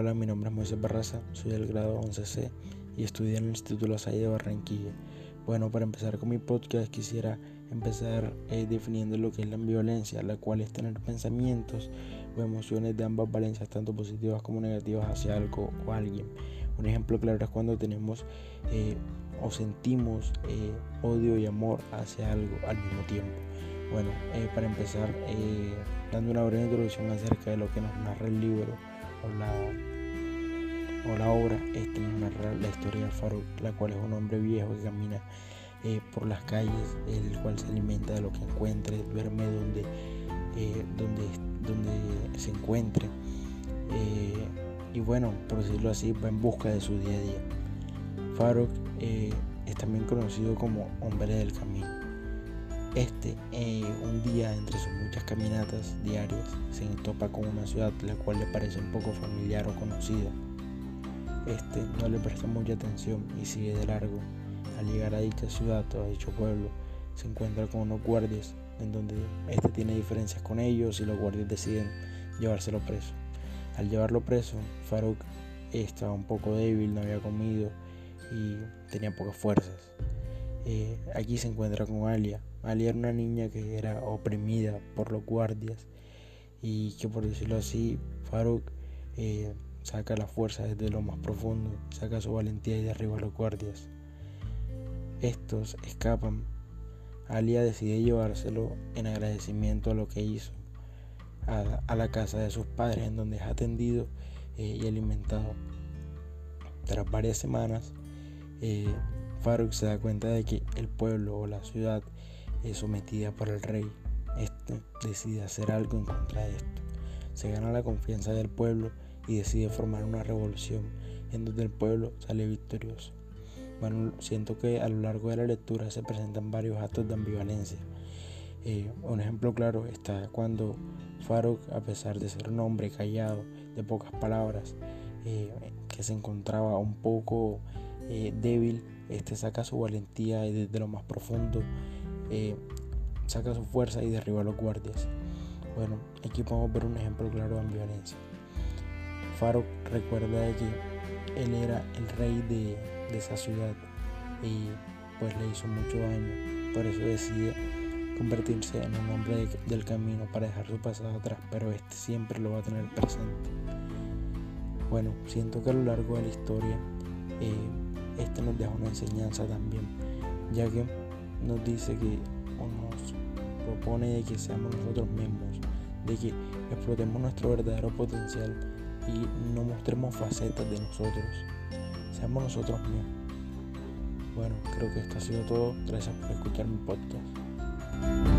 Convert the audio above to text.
Hola, mi nombre es Moisés Barraza, soy del grado 11C y estudié en el Instituto La Salle de Barranquilla. Bueno, para empezar con mi podcast quisiera empezar eh, definiendo lo que es la ambivalencia, la cual es tener pensamientos o emociones de ambas valencias, tanto positivas como negativas hacia algo o alguien. Un ejemplo claro es cuando tenemos eh, o sentimos eh, odio y amor hacia algo al mismo tiempo. Bueno, para empezar, dando una breve introducción acerca de lo que nos narra el libro o la, o la obra, este nos narra la historia de Farouk, la cual es un hombre viejo que camina eh, por las calles, el cual se alimenta de lo que encuentre, duerme donde, eh, donde, donde se encuentre. Eh, y bueno, por decirlo así, va en busca de su día a día. Farouk es también conocido como hombre del camino. Este, un día entre sus muchas caminatas diarias, se topa con una ciudad la cual le parece un poco familiar o conocida. Este no le presta mucha atención y sigue de largo al llegar a dicha ciudad o a dicho pueblo, se encuentra con unos guardias en donde este tiene diferencias con ellos y los guardias deciden llevárselo preso. Al llevarlo preso, Farouk estaba un poco débil, no había comido y tenía pocas fuerzas. Eh, aquí se encuentra con Alia. Alia era una niña que era oprimida por los guardias y que por decirlo así, Farouk eh, saca la fuerza desde lo más profundo, saca su valentía y derriba a los guardias. Estos escapan. Alia decide llevárselo en agradecimiento a lo que hizo a, la casa de sus padres en donde es atendido eh, y alimentado. Tras varias semanas, Farouk se da cuenta de que el pueblo o la ciudad es sometida por el rey. Este decide hacer algo en contra de esto. Se gana la confianza del pueblo y decide formar una revolución en donde el pueblo sale victorioso. Bueno, siento que a lo largo de la lectura se presentan varios actos de ambivalencia. Eh, un ejemplo claro está cuando Farouk, a pesar de ser un hombre callado, de pocas palabras, eh, que se encontraba un poco eh, débil, este saca su valentía desde lo más profundo saca su fuerza y derriba a los guardias. Bueno, aquí podemos ver un ejemplo claro de ambivalencia. Farouk recuerda que él era el rey de, de esa ciudad y pues le hizo mucho daño. Por eso decide convertirse en un hombre del camino para dejar su pasado atrás, pero este siempre lo va a tener presente. Bueno, siento que a lo largo de la historia eh, este nos deja una enseñanza también, ya que nos dice que o nos propone que seamos nosotros mismos, de que explotemos nuestro verdadero potencial y no mostremos facetas de nosotros, seamos nosotros mismos. Bueno, creo que esto ha sido todo. Gracias por escuchar mi podcast.